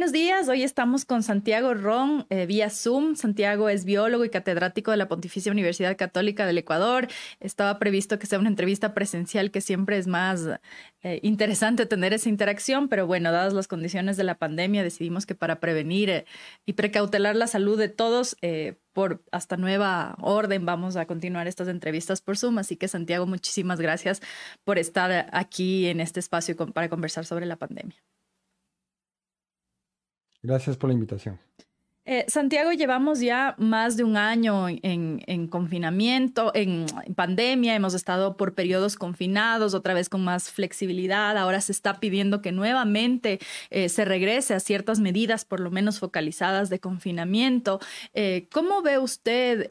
Buenos días, hoy estamos con Santiago Ron eh, vía Zoom. Santiago es biólogo y catedrático de la Pontificia Universidad Católica del Ecuador. Estaba previsto que sea una entrevista presencial, que siempre es más eh, interesante tener esa interacción, pero bueno, dadas las condiciones de la pandemia, decidimos que para prevenir eh, y precautelar la salud de todos, por hasta nueva orden vamos a continuar estas entrevistas por Zoom. Así que Santiago, muchísimas gracias por estar aquí en este espacio para conversar sobre la pandemia. Gracias por la invitación. Eh, Santiago, llevamos ya más de un año en, confinamiento, en pandemia, hemos estado por periodos confinados, otra vez con más flexibilidad, ahora se está pidiendo que nuevamente eh, se regrese a ciertas medidas, por lo menos focalizadas de confinamiento. Eh, ¿Cómo ve usted?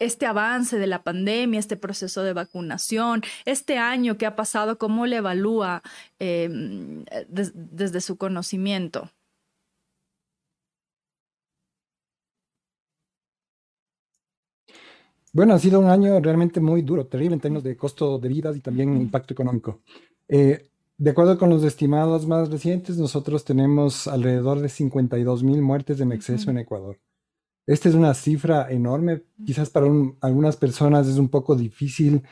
este avance de la pandemia, este proceso de vacunación, este año que ha pasado, ¿cómo le evalúa desde su conocimiento? Bueno, ha sido un año realmente muy duro, terrible en términos de costo de vidas y también impacto económico. Eh, de acuerdo con los estimados más recientes, nosotros tenemos alrededor de 52 mil muertes en exceso en Ecuador. Esta es una cifra enorme. Quizás para algunas personas es un poco difícil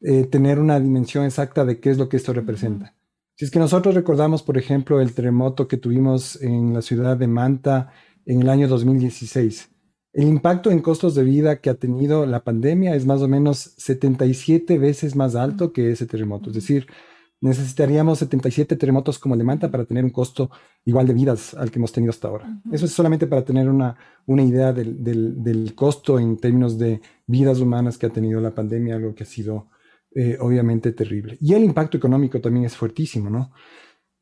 eh, tener una dimensión exacta de qué es lo que esto representa. Si es que nosotros recordamos, por ejemplo, el terremoto que tuvimos en la ciudad de Manta en el año 2016, el impacto en costos de vida que ha tenido la pandemia es más o menos 77 veces más alto que ese terremoto. Es decir, necesitaríamos 77 terremotos como el de Manta para tener un costo igual de vidas al que hemos tenido hasta ahora. Eso es solamente para tener una, una idea del, del, costo en términos de vidas humanas que ha tenido la pandemia, algo que ha sido eh, obviamente terrible. Y el impacto económico también es fuertísimo, ¿no?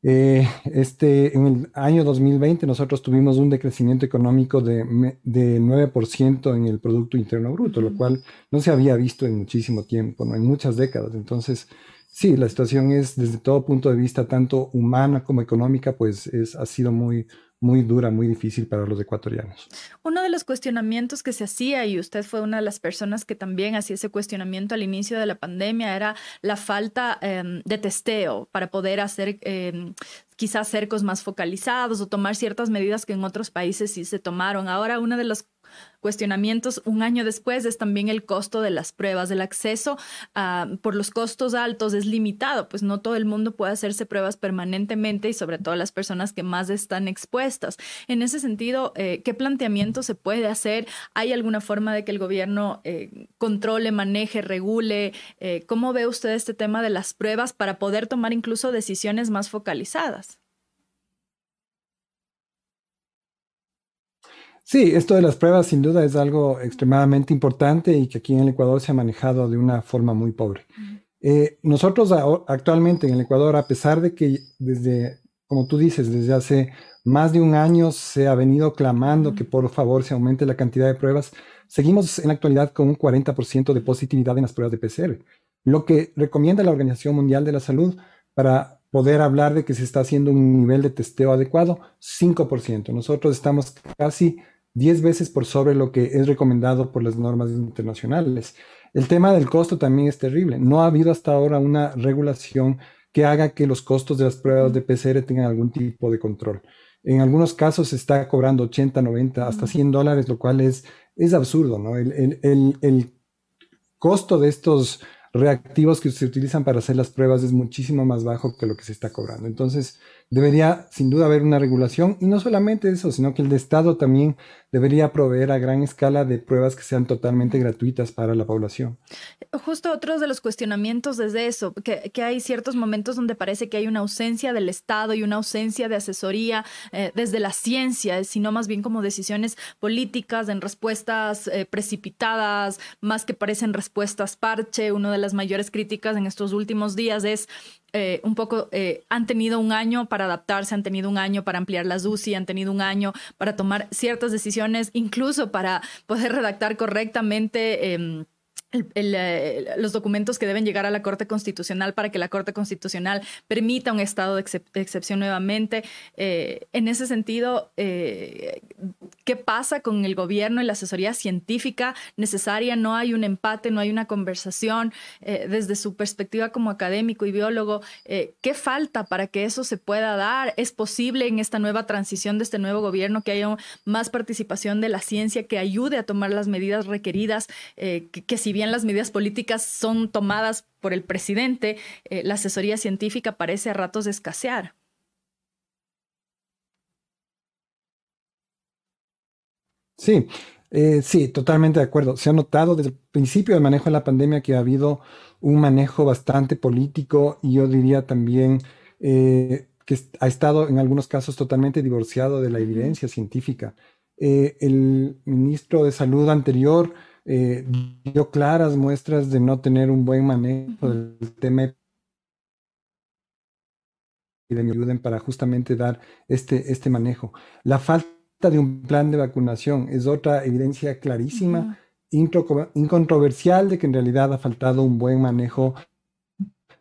Eh, este, en el año 2020 nosotros tuvimos un decrecimiento económico de, de 9% en el Producto Interno Bruto, lo cual no se había visto en muchísimo tiempo, ¿no? en muchas décadas. Entonces, sí, la situación es desde todo punto de vista, tanto humana como económica, pues es, ha sido muy, muy dura, muy difícil para los ecuatorianos. Uno de los cuestionamientos que se hacía, y usted fue una de las personas que también hacía ese cuestionamiento al inicio de la pandemia, era la falta em, de testeo para poder hacer em, quizás cercos más focalizados o tomar ciertas medidas que en otros países sí se tomaron. Ahora, una de las cuestionamientos un año después es también el costo de las pruebas. El acceso ah, por los costos altos es limitado, pues no todo el mundo puede hacerse pruebas permanentemente y sobre todo las personas que más están expuestas. En ese sentido, eh, ¿qué planteamiento se puede hacer? ¿Hay alguna forma de que el gobierno eh, controle, maneje, regule? Eh, ¿Cómo ve usted este tema de las pruebas para poder tomar incluso decisiones más focalizadas? Sí, esto de las pruebas sin duda es algo extremadamente importante y que aquí en el Ecuador se ha manejado de una forma muy pobre. Eh, nosotros actualmente en el Ecuador, a pesar de que desde, como tú dices, desde hace más de un año se ha venido clamando que por favor se aumente la cantidad de pruebas, seguimos en la actualidad con un 40% de positividad en las pruebas de PCR, lo que recomienda la Organización Mundial de la Salud para poder hablar de que se está haciendo un nivel de testeo adecuado, 5%. Nosotros estamos casi 10 veces por sobre lo que es recomendado por las normas internacionales. El tema del costo también es terrible. No ha habido hasta ahora una regulación que haga que los costos de las pruebas de PCR tengan algún tipo de control. En algunos casos se está cobrando 80, 90, hasta 100 dólares, lo cual es, es absurdo, ¿no? El, el costo de estos reactivos que se utilizan para hacer las pruebas es muchísimo más bajo que lo que se está cobrando. Entonces, debería sin duda haber una regulación y no solamente eso, sino que el Estado también debería proveer a gran escala de pruebas que sean totalmente gratuitas para la población. Justo otros de los cuestionamientos desde eso, que, hay ciertos momentos donde parece que hay una ausencia del Estado y una ausencia de asesoría eh, desde la ciencia, sino más bien como decisiones políticas en respuestas eh, precipitadas, más que parecen respuestas parche. Una de las mayores críticas en estos últimos días es eh, un poco, eh, han tenido un año para adaptarse, han tenido un año para ampliar las UCI, han tenido un año para tomar ciertas decisiones, incluso para poder redactar correctamente. Em, eh, los documentos que deben llegar a la Corte Constitucional para que la Corte Constitucional permita un estado de, excepción nuevamente. en ese sentido, ¿qué ¿Qué pasa con el gobierno y la asesoría científica necesaria? No hay un empate, no hay una conversación. Eh, desde su perspectiva como académico y biólogo, eh, ¿qué falta para que eso se pueda dar? ¿Es posible en esta nueva transición de este nuevo gobierno que haya más participación de la ciencia que ayude a tomar las medidas requeridas? Eh, que, que, si bien las medidas políticas son tomadas por el presidente, la asesoría científica parece a ratos escasear. Sí, eh, sí, totalmente de acuerdo. Se ha notado desde el principio del manejo de la pandemia que ha habido un manejo bastante político y yo diría también eh, que ha estado en algunos casos totalmente divorciado de la evidencia científica. Eh, el ministro de Salud anterior dio claras muestras de no tener un buen manejo del tema y de ayuden para justamente dar este, este manejo. La falta de un plan de vacunación es otra evidencia clarísima, incontroversial de que en realidad ha faltado un buen manejo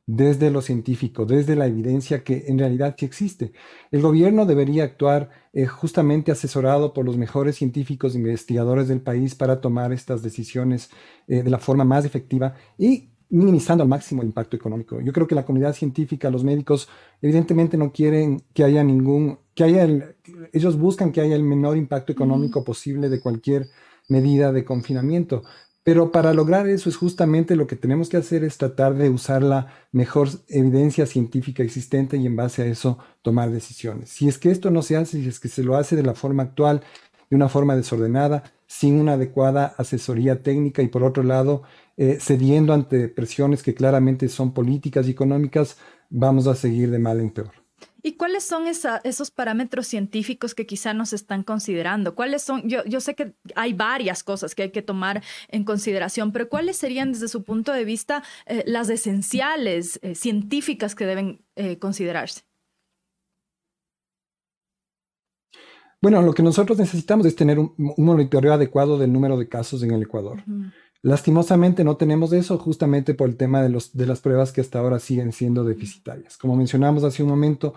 desde lo científico, desde la evidencia que en realidad sí existe. El gobierno debería actuar eh, justamente asesorado por los mejores científicos e investigadores del país para tomar estas decisiones eh, de la forma más efectiva y minimizando al máximo el impacto económico. Yo creo que la comunidad científica, los médicos, evidentemente no quieren que haya ningún, que haya el, ellos buscan que haya el menor impacto económico posible de cualquier medida de confinamiento. Pero para lograr eso es justamente lo que tenemos que hacer es tratar de usar la mejor evidencia científica existente y en base a eso tomar decisiones. Si es que esto no se hace, si es que se lo hace de la forma actual, de una forma desordenada, sin una adecuada asesoría técnica y por otro lado, eh, cediendo ante presiones que claramente son políticas y económicas, vamos a seguir de mal en peor. ¿Y cuáles son esos parámetros científicos que quizá nos están considerando? ¿Cuáles son? Yo, yo, sé que hay varias cosas que hay que tomar en consideración, pero ¿cuáles serían desde su punto de vista eh, las esenciales eh, científicas que deben considerarse? Bueno, lo que nosotros necesitamos es tener un, monitoreo adecuado del número de casos en el Ecuador. Lastimosamente no tenemos eso justamente por el tema de, los, de las pruebas que hasta ahora siguen siendo deficitarias. Como mencionamos hace un momento,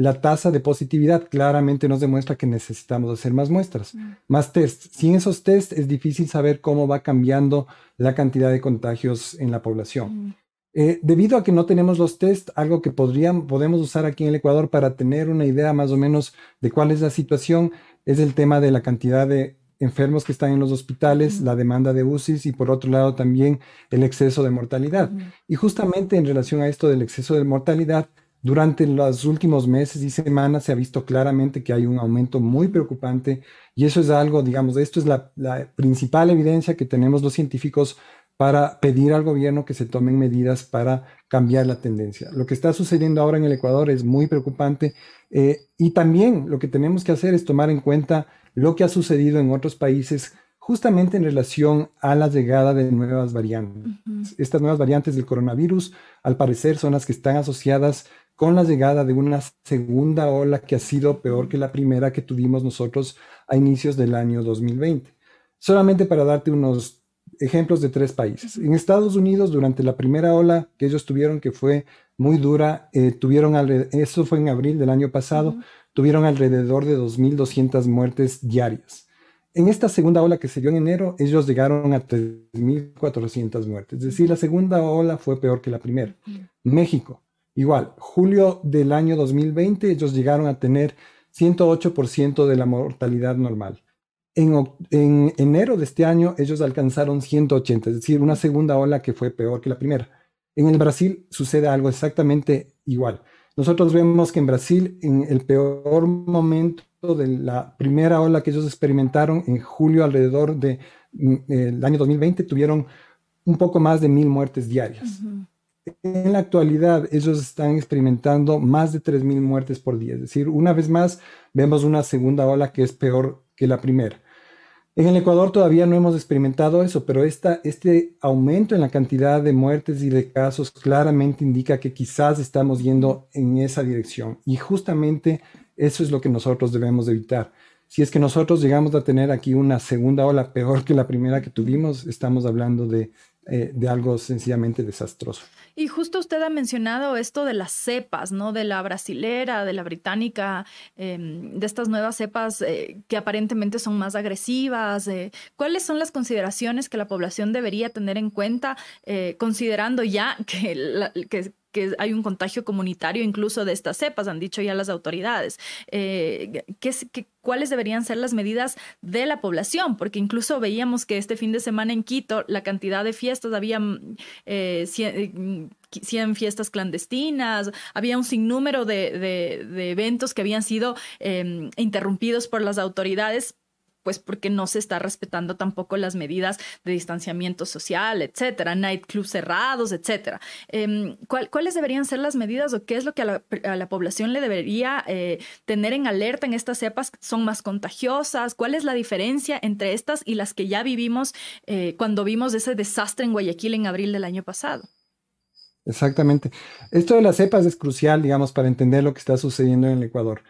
la tasa de positividad claramente nos demuestra que necesitamos hacer más muestras, más tests. Sin esos tests es difícil saber cómo va cambiando la cantidad de contagios en la población. Eh, debido a que no tenemos los tests, algo que podríamos, podemos usar aquí en el Ecuador para tener una idea más o menos de cuál es la situación es el tema de la cantidad de enfermos que están en los hospitales, la demanda de UCIs y por otro lado también el exceso de mortalidad. Y justamente en relación a esto del exceso de mortalidad, durante los últimos meses y semanas se ha visto claramente que hay un aumento muy preocupante y eso es algo, digamos, esto es la, la principal evidencia que tenemos los científicos para pedir al gobierno que se tomen medidas para cambiar la tendencia. Lo que está sucediendo ahora en el Ecuador es muy preocupante eh, y también lo que tenemos que hacer es tomar en cuenta lo que ha sucedido en otros países justamente en relación a la llegada de nuevas variantes. Estas nuevas variantes del coronavirus, al parecer, son las que están asociadas con la llegada de una segunda ola que ha sido peor que la primera que tuvimos nosotros a inicios del año 2020. Solamente para darte unos ejemplos de tres países. En Estados Unidos, durante la primera ola que ellos tuvieron, que fue muy dura, eh, tuvieron, eso fue en abril del año pasado, tuvieron alrededor de 2.200 muertes diarias. En esta segunda ola que se dio en enero, ellos llegaron a 3.400 muertes. Es decir, la segunda ola fue peor que la primera. México, igual, julio del año 2020, ellos llegaron a tener 108% de la mortalidad normal. En, enero de este año ellos alcanzaron 180, es decir, una segunda ola que fue peor que la primera. En el Brasil sucede algo exactamente igual. Nosotros vemos que en Brasil, en el peor momento de la primera ola que ellos experimentaron, en julio alrededor del de, mm, año 2020, tuvieron un poco más de mil muertes diarias. En la actualidad, ellos están experimentando más de 3.000 muertes por día. Es decir, una vez más, vemos una segunda ola que es peor que la primera. En el Ecuador todavía no hemos experimentado eso, pero esta, este aumento en la cantidad de muertes y de casos claramente indica que quizás estamos yendo en esa dirección. Y justamente eso es lo que nosotros debemos evitar. si es que nosotros llegamos a tener aquí una segunda ola peor que la primera que tuvimos, estamos hablando de, eh, de algo sencillamente desastroso. Y justo usted ha mencionado esto de las cepas, ¿no? De la brasilera, de la británica, em, de estas nuevas cepas eh, que aparentemente son más agresivas. Eh, ¿Cuáles son las consideraciones que la población debería tener en cuenta, eh, considerando ya que, que, que hay un contagio comunitario incluso de estas cepas, han dicho ya las autoridades. Eh, ¿qué, cuáles deberían ser las medidas de la población? Porque incluso veíamos que este fin de semana en Quito la cantidad de fiestas, había mm, eh, 100, eh, fiestas clandestinas, había un sinnúmero de, de, eventos que habían sido eh, interrumpidos por las autoridades pues porque no se está respetando tampoco las medidas de distanciamiento social, etcétera, nightclubs cerrados, etcétera. Em, ¿Cuáles deberían ser las medidas o qué es lo que a la, población le debería eh, tener en alerta en estas cepas? ¿Son más contagiosas? ¿Cuál es la diferencia entre estas y las que ya vivimos eh, cuando vimos ese desastre en Guayaquil en abril del año pasado? Exactamente. Esto de las cepas es crucial, digamos, para entender lo que está sucediendo en el Ecuador.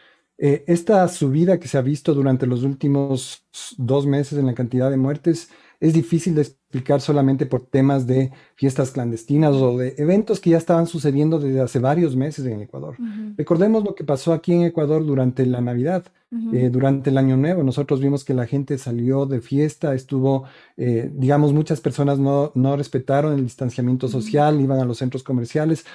Eh, esta subida que se ha visto durante los últimos dos meses en la cantidad de muertes es difícil de explicar solamente por temas de fiestas clandestinas o de eventos que ya estaban sucediendo desde hace varios meses en Ecuador. Recordemos lo que pasó aquí en Ecuador durante la Navidad, eh, durante el Año Nuevo. Nosotros vimos que la gente salió de fiesta, estuvo, eh, digamos, muchas personas no, no respetaron el distanciamiento social, iban a los centros comerciales,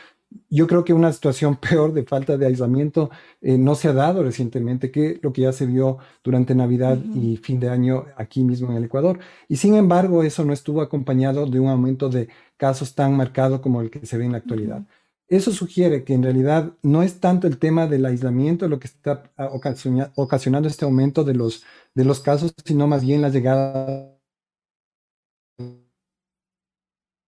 yo creo que una situación peor de falta de aislamiento eh, no se ha dado recientemente que lo que ya se vio durante Navidad y fin de año aquí mismo en el Ecuador. Y sin embargo, eso no estuvo acompañado de un aumento de casos tan marcado como el que se ve en la actualidad. Eso sugiere que en realidad no es tanto el tema del aislamiento lo que está ocasionando este aumento de los, de los casos, sino más bien la llegada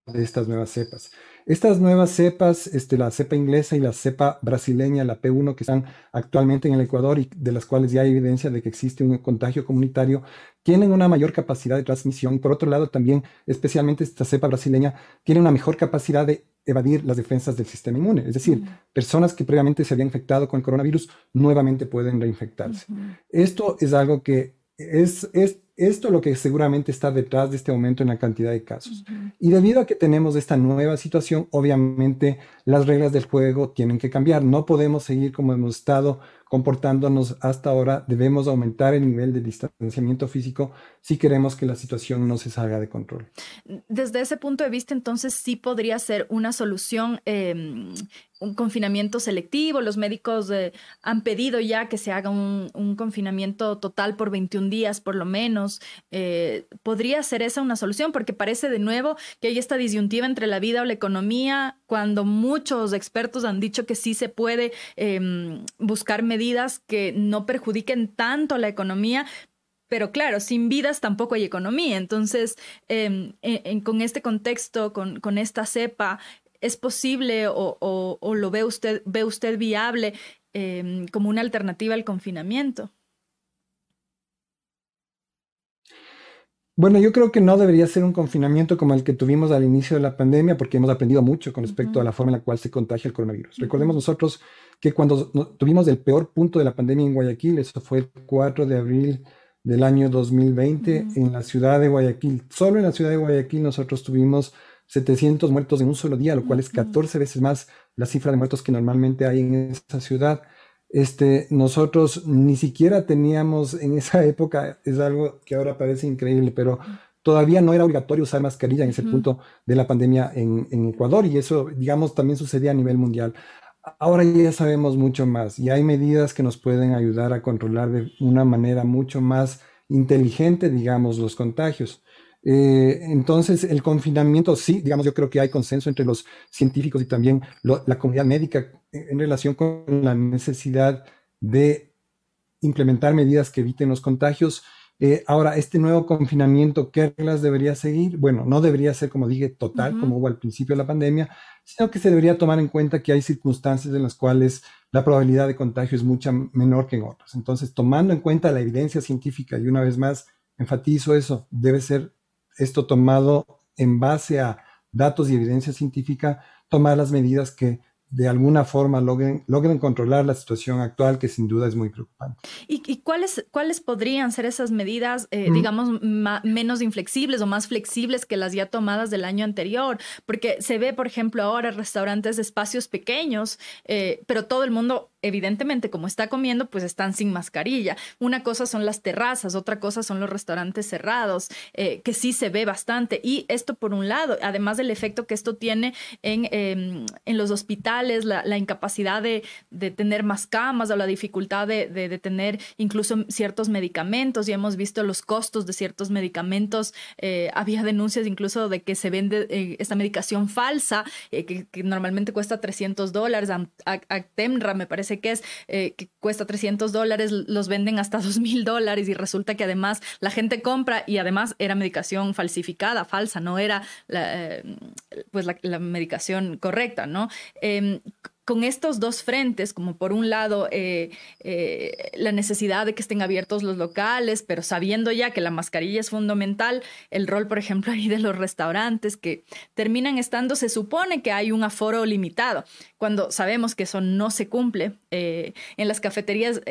de estas nuevas cepas. Estas nuevas cepas, este, la cepa inglesa y la cepa brasileña, la P1, que están actualmente en el Ecuador y de las cuales ya hay evidencia de que existe un contagio comunitario, tienen una mayor capacidad de transmisión. Por otro lado, también, especialmente esta cepa brasileña, tiene una mejor capacidad de evadir las defensas del sistema inmune. Es decir, personas que previamente se habían infectado con el coronavirus nuevamente pueden reinfectarse. Esto es algo que es, es esto lo que seguramente está detrás de este aumento en la cantidad de casos. Y debido a que tenemos esta nueva situación, obviamente las reglas del juego tienen que cambiar. No podemos seguir como hemos estado comportándonos hasta ahora. Debemos aumentar el nivel de distanciamiento físico si queremos que la situación no se salga de control. Desde ese punto de vista, entonces sí podría ser una solución em, un confinamiento selectivo. Los médicos eh, han pedido ya que se haga un, confinamiento total por 21 días, por lo menos. Eh, ¿Podría ser esa una solución? Porque parece de nuevo que hay esta disyuntiva entre la vida o la economía, cuando muchos expertos han dicho que sí se puede em, buscar medidas que no perjudiquen tanto la economía, pero claro, sin vidas tampoco hay economía. Entonces, em, con este contexto, con, con, esta cepa, ¿Es posible o, lo ve usted, ve usted viable em, como una alternativa al confinamiento? Bueno, yo creo que no debería ser un confinamiento como el que tuvimos al inicio de la pandemia, porque hemos aprendido mucho con respecto a la forma en la cual se contagia el coronavirus. Recordemos nosotros que cuando tuvimos el peor punto de la pandemia en Guayaquil, eso fue el 4 de abril del año 2020, en la ciudad de Guayaquil, solo en la ciudad de Guayaquil nosotros tuvimos 700 muertos en un solo día, lo cual es 14 veces más la cifra de muertos que normalmente hay en esa ciudad. Este, nosotros ni siquiera teníamos en esa época, es algo que ahora parece increíble, pero todavía no era obligatorio usar mascarilla en ese punto de la pandemia en, en, Ecuador y eso, digamos, también sucedía a nivel mundial. Ahora ya sabemos mucho más y hay medidas que nos pueden ayudar a controlar de una manera mucho más inteligente, digamos, los contagios. Eh, entonces, el confinamiento, sí, digamos, yo creo que hay consenso entre los científicos y también la comunidad médica en relación con la necesidad de implementar medidas que eviten los contagios. Eh, ahora, este nuevo confinamiento, ¿qué reglas debería seguir? Bueno, no debería ser, como dije, total, como hubo al principio de la pandemia, sino que se debería tomar en cuenta que hay circunstancias en las cuales la probabilidad de contagio es mucha menor que en otras. Entonces, tomando en cuenta la evidencia científica, y una vez más enfatizo eso, debe ser esto tomado en base a datos y evidencia científica, tomar las medidas que de alguna forma logren, logren controlar la situación actual, que sin duda es muy preocupante. ¿Y, cuáles, cuáles podrían ser esas medidas, eh, digamos, menos inflexibles o más flexibles que las ya tomadas del año anterior? Porque se ve, por ejemplo, ahora restaurantes de espacios pequeños, eh, pero todo el mundo evidentemente como está comiendo, pues están sin mascarilla. Una cosa son las terrazas, otra cosa son los restaurantes cerrados, eh, que sí se ve bastante. Y esto por un lado, además del efecto que esto tiene en, em, en los hospitales, la, incapacidad de, de, tener más camas o la dificultad de, de, tener incluso ciertos medicamentos. Ya hemos visto los costos de ciertos medicamentos. Eh, había denuncias incluso de que se vende eh, esta medicación falsa, que, normalmente cuesta 300 dólares. Actemra me parece es, eh, que cuesta 300 dólares, los venden hasta 2 mil dólares y resulta que además la gente compra y además era medicación falsificada, falsa, no era eh, pues la, medicación correcta, ¿no? Con estos dos frentes, como por un lado eh, eh, la necesidad de que estén abiertos los locales, pero sabiendo ya que la mascarilla es fundamental, el rol, por ejemplo, ahí de los restaurantes que terminan estando, se supone que hay un aforo limitado, cuando sabemos que eso no se cumple. Eh, en las cafeterías,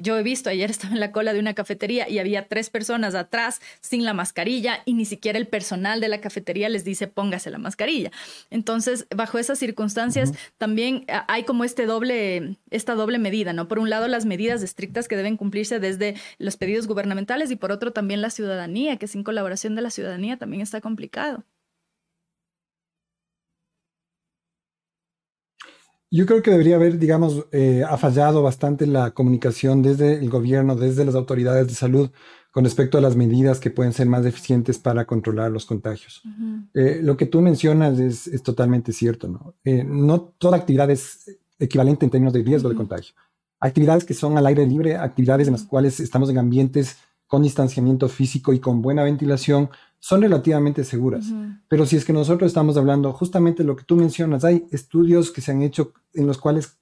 yo he visto, ayer estaba en la cola de una cafetería y había tres personas atrás sin la mascarilla y ni siquiera el personal de la cafetería les dice póngase la mascarilla. Entonces, bajo esas circunstancias, también hay como este doble, esta doble medida, ¿no? Por un lado, las medidas estrictas que deben cumplirse desde los pedidos gubernamentales y por otro también la ciudadanía, que sin colaboración de la ciudadanía también está complicado. Yo creo que debería haber, digamos, eh, ha fallado bastante la comunicación desde el gobierno, desde las autoridades de salud con respecto a las medidas que pueden ser más eficientes para controlar los contagios. Eh, lo que tú mencionas es, totalmente cierto, ¿no? Eh, no toda actividad es equivalente en términos de riesgo de contagio. Actividades que son al aire libre, actividades en las cuales estamos en ambientes con distanciamiento físico y con buena ventilación, son relativamente seguras. Pero si es que nosotros estamos hablando justamente lo que tú mencionas, hay estudios que se han hecho en los cuales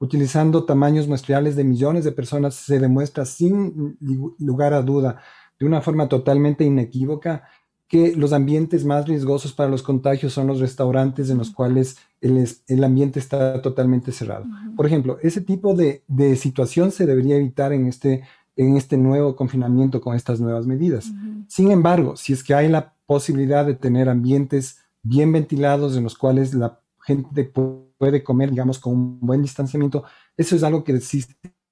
utilizando tamaños muestrales de millones de personas, se demuestra sin lugar a duda, de una forma totalmente inequívoca, que los ambientes más riesgosos para los contagios son los restaurantes en los cuales el, ambiente está totalmente cerrado. Por ejemplo, ese tipo de, situación se debería evitar en este, en este nuevo confinamiento con estas nuevas medidas. Sin embargo, si es que hay la posibilidad de tener ambientes bien ventilados en los cuales la gente puede comer, digamos, con un buen distanciamiento, eso es algo que sí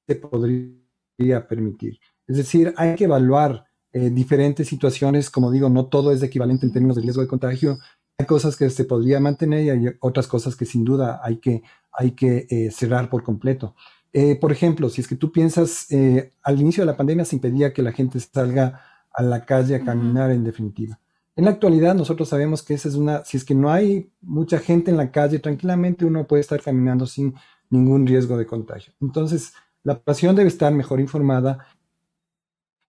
se podría permitir. Es decir, hay que evaluar eh, diferentes situaciones, como digo, no todo es equivalente en términos de riesgo de contagio. Hay cosas que se podría mantener y hay otras cosas que sin duda hay que, hay que eh, cerrar por completo. Eh, por ejemplo, si es que tú piensas, al inicio de la pandemia se impedía que la gente salga a la calle a caminar en definitiva. En la actualidad nosotros sabemos que esa es una, si es que no hay mucha gente en la calle, tranquilamente uno puede estar caminando sin ningún riesgo de contagio. Entonces, la población debe estar mejor informada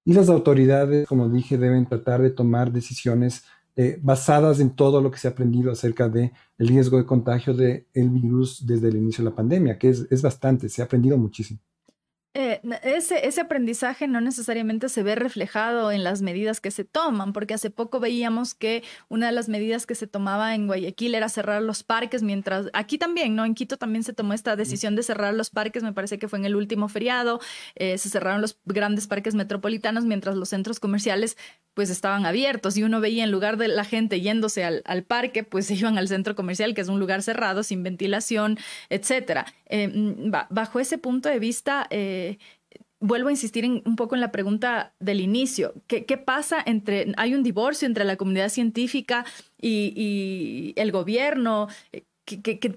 y las autoridades, como dije, deben tratar de tomar decisiones eh, basadas en todo lo que se ha aprendido acerca del riesgo de contagio del virus desde el inicio de la pandemia, que es, es bastante, se ha aprendido muchísimo. Eh, ese, ese aprendizaje no necesariamente se ve reflejado en las medidas que se toman, porque hace poco veíamos que una de las medidas que se tomaba en Guayaquil era cerrar los parques, mientras aquí también, ¿no? En Quito también se tomó esta decisión de cerrar los parques, me parece que fue en el último feriado, eh, se cerraron los grandes parques metropolitanos, mientras los centros comerciales pues estaban abiertos y uno veía en lugar de la gente yéndose al, parque, pues se iban al centro comercial, que es un lugar cerrado, sin ventilación. Eh, mm, bajo ese punto de vista, eh, vuelvo a insistir un poco en la pregunta del inicio. ¿Qué, pasa entre, hay un divorcio entre la comunidad científica y, y el gobierno?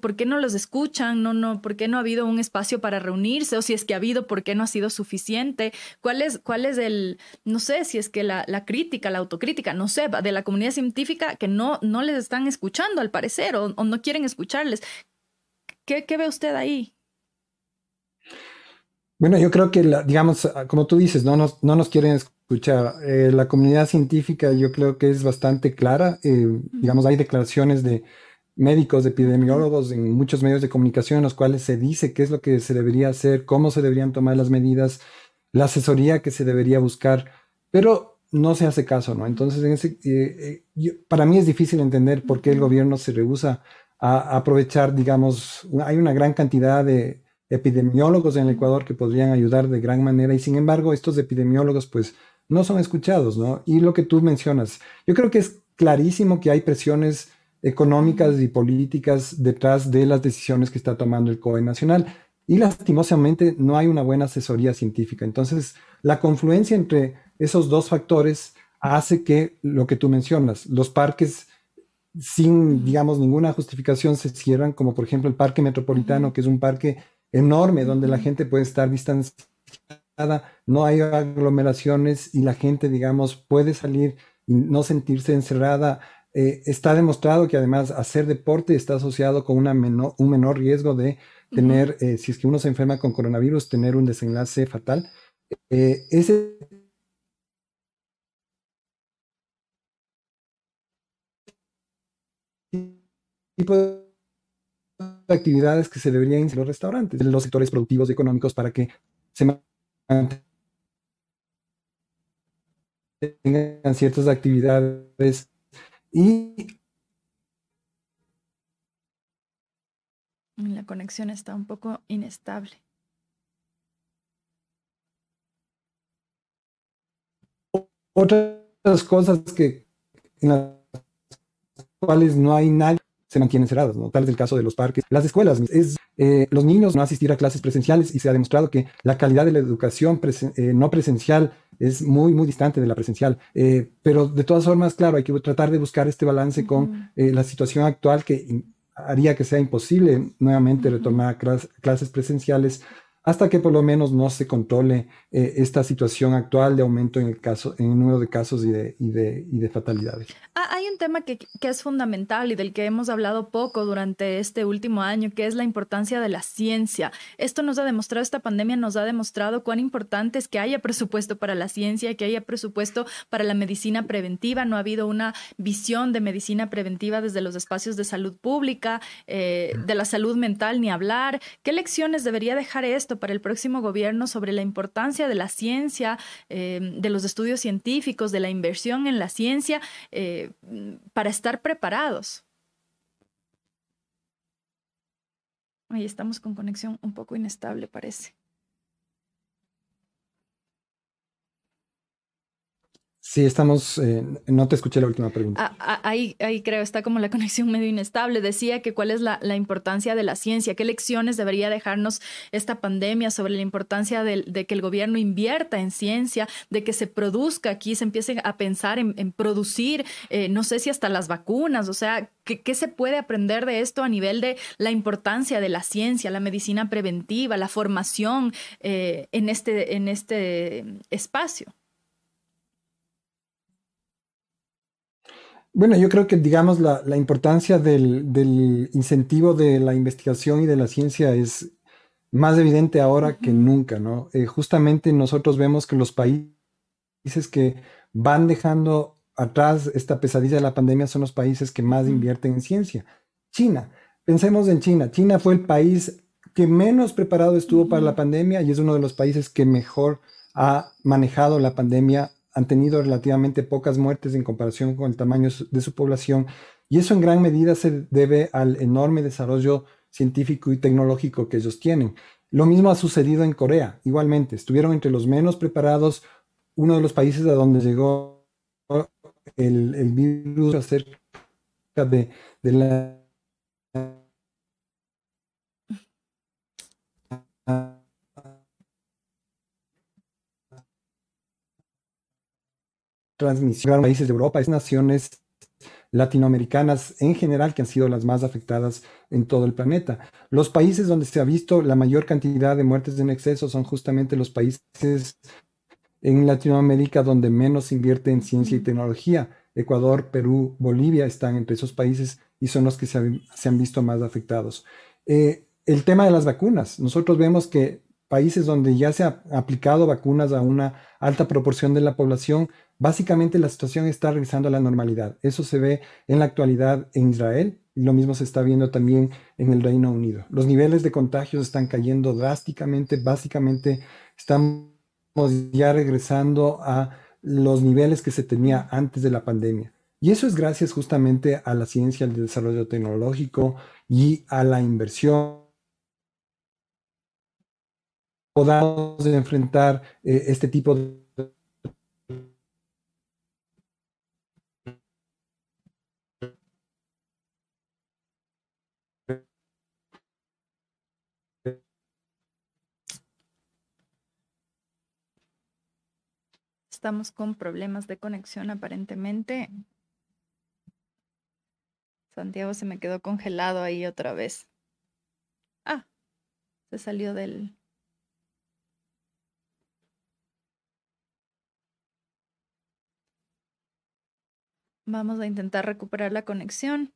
Por qué no los escuchan, no, no, por qué no ha habido un espacio para reunirse, o si es que ha habido, por qué no ha sido suficiente, cuál es, cuál es el, no sé, si es que la, crítica, la autocrítica, no sé, de la comunidad científica que no, no les están escuchando al parecer o, no quieren escucharles. ¿Qué, ve usted ahí? Bueno, yo creo que, digamos, como tú dices, no nos, no nos quieren escuchar. Eh, la comunidad científica yo creo que es bastante clara. Eh, digamos, hay declaraciones de médicos, epidemiólogos en muchos medios de comunicación en los cuales se dice qué es lo que se debería hacer, cómo se deberían tomar las medidas, la asesoría que se debería buscar, pero no se hace caso, ¿no? Entonces, eh, eh, para mí es difícil entender por qué el gobierno se rehúsa a aprovechar, digamos, hay una gran cantidad de epidemiólogos en el Ecuador que podrían ayudar de gran manera y sin embargo estos epidemiólogos pues no son escuchados, ¿no? Y lo que tú mencionas, yo creo que es clarísimo que hay presiones económicas y políticas detrás de las decisiones que está tomando el COE nacional y lastimosamente no hay una buena asesoría científica. Entonces, la confluencia entre esos dos factores hace que lo que tú mencionas, los parques sin, digamos, ninguna justificación se cierran, como por ejemplo el Parque Metropolitano, que es un parque enorme donde la gente puede estar distanciada, no hay aglomeraciones y la gente, digamos, puede salir y no sentirse encerrada. Eh, está demostrado que además hacer deporte está asociado con una un menor riesgo de tener, eh, si es que uno se enferma con coronavirus, tener un desenlace fatal. Eh, ese tipo de actividades que se deberían en los restaurantes, en los sectores productivos y económicos para que se mantengan ciertas actividades y la conexión está un poco inestable. Otras cosas que en las cuales no hay nadie se mantienen cerradas, ¿no? Tal es el caso de los parques. Las escuelas, es eh, los niños no asistir a clases presenciales y se ha demostrado que la calidad de la educación eh, no presencial es muy, muy distante de la presencial. Eh, pero de todas formas, claro, hay que tratar de buscar este balance con la situación actual que haría que sea imposible nuevamente retomar clases presenciales hasta que por lo menos no se controle eh, esta situación actual de aumento en el, caso, en el número de casos y de, y de, y de fatalidades. Ah, hay un tema que, que, es fundamental y del que hemos hablado poco durante este último año, que es la importancia de la ciencia. Esto nos ha demostrado, esta pandemia nos ha demostrado cuán importante es que haya presupuesto para la ciencia, que haya presupuesto para la medicina preventiva. No ha habido una visión de medicina preventiva desde los espacios de salud pública, eh, de la salud mental, ni hablar. ¿Qué lecciones debería dejar esto? Para el próximo gobierno sobre la importancia de la ciencia, eh, de los estudios científicos, de la inversión en la ciencia, eh, para estar preparados. Ahí estamos con conexión un poco inestable, parece. Sí, estamos, eh, no te escuché la última pregunta. Ah, ah, ahí, ahí creo, está como la conexión medio inestable. Decía que cuál es la, importancia de la ciencia, qué lecciones debería dejarnos esta pandemia sobre la importancia de, que el gobierno invierta en ciencia, de que se produzca aquí, se empiece a pensar en, producir, eh, no sé si hasta las vacunas, o sea, ¿qué, se puede aprender de esto a nivel de la importancia de la ciencia, la medicina preventiva, la formación eh, en, este, en este espacio? Bueno, yo creo que, digamos, la, importancia del, incentivo de la investigación y de la ciencia es más evidente ahora que nunca, ¿no? Eh, justamente nosotros vemos que los países que van dejando atrás esta pesadilla de la pandemia son los países que más invierten en ciencia. China, pensemos en China. China fue el país que menos preparado estuvo para la pandemia y es uno de los países que mejor ha manejado la pandemia han tenido relativamente pocas muertes en comparación con el tamaño de su población y eso en gran medida se debe al enorme desarrollo científico y tecnológico que ellos tienen. Lo mismo ha sucedido en Corea, igualmente, estuvieron entre los menos preparados, uno de los países a donde llegó el, el virus acerca de, de la transmisión países de Europa, es naciones latinoamericanas en general que han sido las más afectadas en todo el planeta. Los países donde se ha visto la mayor cantidad de muertes en exceso son justamente los países en Latinoamérica donde menos invierte en ciencia y tecnología. Ecuador, Perú, Bolivia están entre esos países y son los que se, han, visto más afectados. Eh, el tema de las vacunas. Nosotros vemos que países donde ya se ha aplicado vacunas a una alta proporción de la población, básicamente la situación está regresando a la normalidad. Eso se ve en la actualidad en Israel y lo mismo se está viendo también en el Reino Unido. Los niveles de contagios están cayendo drásticamente, básicamente estamos ya regresando a los niveles que se tenía antes de la pandemia. Y eso es gracias justamente a la ciencia, al desarrollo tecnológico y a la inversión. Podamos enfrentar eh, este tipo de Estamos con problemas de conexión aparentemente. Santiago se me quedó congelado ahí otra vez. Ah, se salió del... Vamos a intentar recuperar la conexión.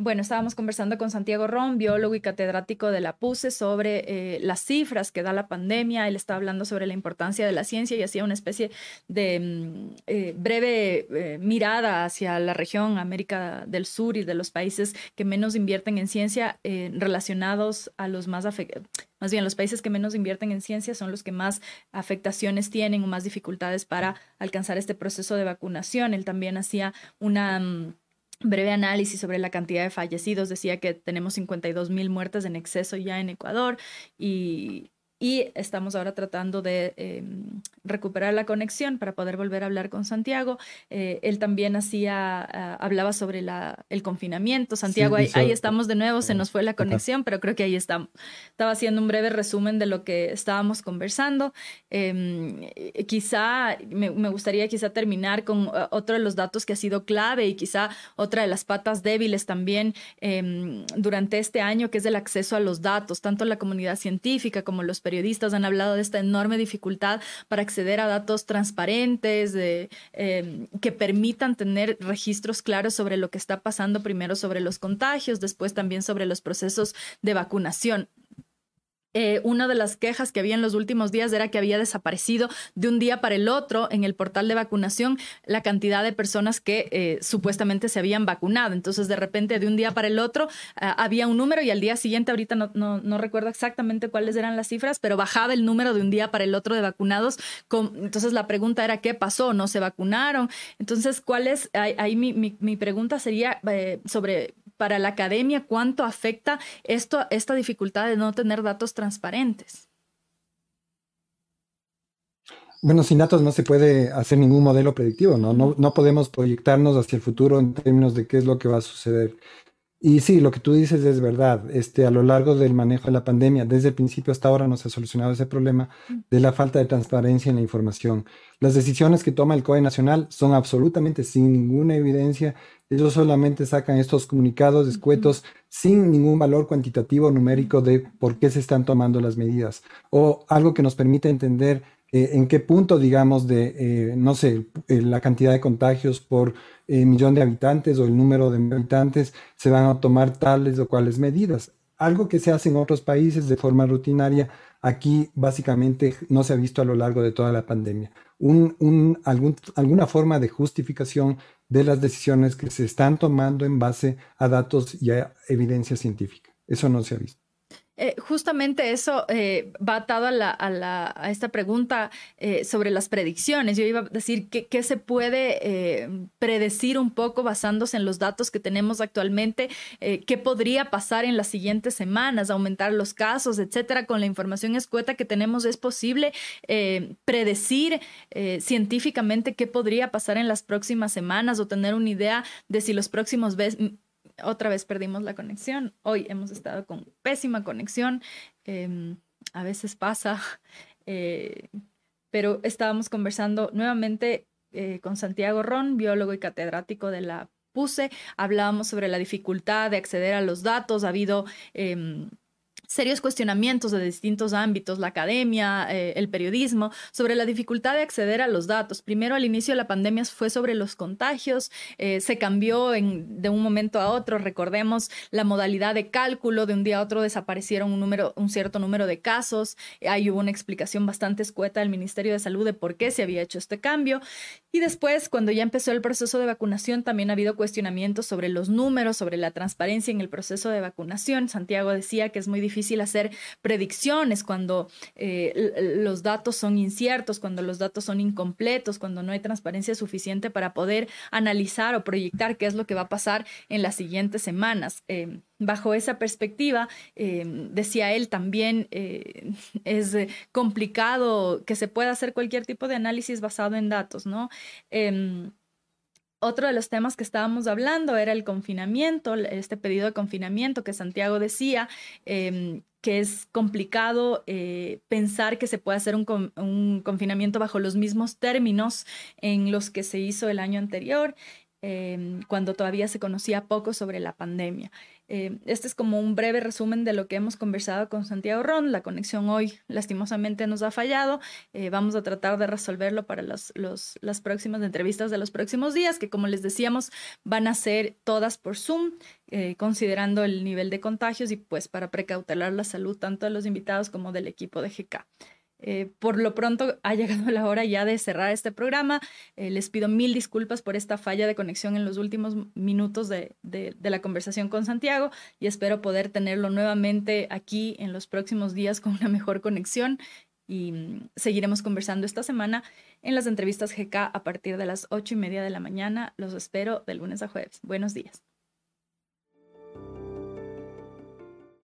Bueno, estábamos conversando con Santiago Ron, biólogo y catedrático de la PUSE, sobre eh, las cifras que da la pandemia. Él está hablando sobre la importancia de la ciencia y hacía una especie de mm, eh, breve eh, mirada hacia la región América del Sur y de los países que menos invierten en ciencia relacionados a los más afectados. Más bien, los países que menos invierten en ciencia son los que más afectaciones tienen o más dificultades para alcanzar este proceso de vacunación. Él también hacía una mm, breve análisis sobre la cantidad de fallecidos. Decía que tenemos 52 mil muertes en exceso ya en Ecuador y y estamos ahora tratando de em, recuperar la conexión para poder volver a hablar con Santiago. Eh, él también hacía, ah, hablaba sobre la, el confinamiento. Santiago, ahí, estamos de nuevo, se nos fue la conexión, pero creo que ahí estamos. Estaba haciendo un breve resumen de lo que estábamos conversando. Em, eh, quizá, me, me, gustaría quizá terminar con ah, otro de los datos que ha sido clave y quizá otra de las patas débiles también em, durante este año, que es el acceso a los datos, tanto la comunidad científica como los periodistas han hablado de esta enorme dificultad para acceder a datos transparentes, de, em, que permitan tener registros claros sobre lo que está pasando, primero sobre los contagios, después también sobre los procesos de vacunación. Eh, una de las quejas que había en los últimos días era que había desaparecido de un día para el otro en el portal de vacunación la cantidad de personas que eh, supuestamente se habían vacunado. Entonces, de repente, de un día para el otro, ah, había un número y al día siguiente, ahorita no, no, recuerdo exactamente cuáles eran las cifras, pero bajaba el número de un día para el otro de vacunados. entonces, la pregunta era, ¿qué pasó? ¿No se vacunaron? Entonces, ¿cuál es? Ahí, mi, mi, pregunta sería eh, sobre para la academia, cuánto afecta esto, esta dificultad de no tener datos transparentes. Bueno, sin datos no se puede hacer ningún modelo predictivo, ¿no? No, no podemos proyectarnos hacia el futuro en términos de qué es lo que va a suceder. Y sí, lo que tú dices es verdad. Este, a lo largo del manejo de la pandemia, desde el principio hasta ahora no se ha solucionado ese problema de la falta de transparencia en la información. Las decisiones que toma el COE nacional son absolutamente sin ninguna evidencia. Ellos solamente sacan estos comunicados escuetos sin ningún valor cuantitativo numérico de por qué se están tomando las medidas o algo que nos permite entender eh, en qué punto, digamos, de, eh, no sé, eh, la cantidad de contagios por millón de habitantes o el número de habitantes se van a tomar tales o cuales medidas. Algo que se hace en otros países de forma rutinaria, aquí básicamente no se ha visto a lo largo de toda la pandemia. Un, algún, alguna forma de justificación de las decisiones que se están tomando en base a datos y a evidencia científica. Eso no se ha visto. Eh, justamente eso eh, va atado a, la, a, la, a esta pregunta eh, sobre las predicciones. Yo iba a decir qué se puede predecir un poco basándose en los datos que tenemos actualmente, qué podría pasar en las siguientes semanas, aumentar los casos, etcétera. Con la información escueta que tenemos, es posible predecir científicamente qué podría pasar en las próximas semanas o tener una idea de si los próximos otra vez perdimos la conexión. Hoy hemos estado con pésima conexión. Em, a veces pasa. Eh, pero estábamos conversando nuevamente eh, con Santiago Ron, biólogo y catedrático de la PUSE. Hablábamos sobre la dificultad de acceder a los datos. Ha habido em, serios cuestionamientos de distintos ámbitos, la academia, eh, el periodismo, sobre la dificultad de acceder a los datos. Primero, al inicio de la pandemia fue sobre los contagios, eh, se cambió de un momento a otro, recordemos la modalidad de cálculo, de un día a otro desaparecieron un, número, un cierto número de casos, ahí hubo una explicación bastante escueta del Ministerio de Salud de por qué se había hecho este cambio. Y después, cuando ya empezó el proceso de vacunación, también ha habido cuestionamientos sobre los números, sobre la transparencia en el proceso de vacunación. Santiago decía que es muy difícil difícil hacer predicciones cuando eh, los datos son inciertos, cuando los datos son incompletos, cuando no hay transparencia suficiente para poder analizar o proyectar qué es lo que va a pasar en las siguientes semanas. Eh, bajo esa perspectiva, eh, decía él, también es complicado que se pueda hacer cualquier tipo de análisis basado en datos, ¿no? Em, otro de los temas que estábamos hablando era el confinamiento, este pedido de confinamiento que Santiago decía, em, que es complicado eh, pensar que se puede hacer un, un, confinamiento bajo los mismos términos en los que se hizo el año anterior, em, cuando todavía se conocía poco sobre la pandemia. Eh, este es como un breve resumen de lo que hemos conversado con Santiago Ron. La conexión hoy lastimosamente nos ha fallado. Eh, vamos a tratar de resolverlo para los, las próximas entrevistas de los próximos días, que como les decíamos, van a ser todas por Zoom, eh, considerando el nivel de contagios y pues para precautelar la salud tanto de los invitados como del equipo de GK. Eh, por lo pronto ha llegado la hora ya de cerrar este programa. Eh, les pido mil disculpas por esta falla de conexión en los últimos minutos de, de, la conversación con Santiago y espero poder tenerlo nuevamente aquí en los próximos días con una mejor conexión y mm, seguiremos conversando esta semana en las entrevistas GK a partir de las ocho y media de la mañana. Los espero de lunes a jueves. Buenos días.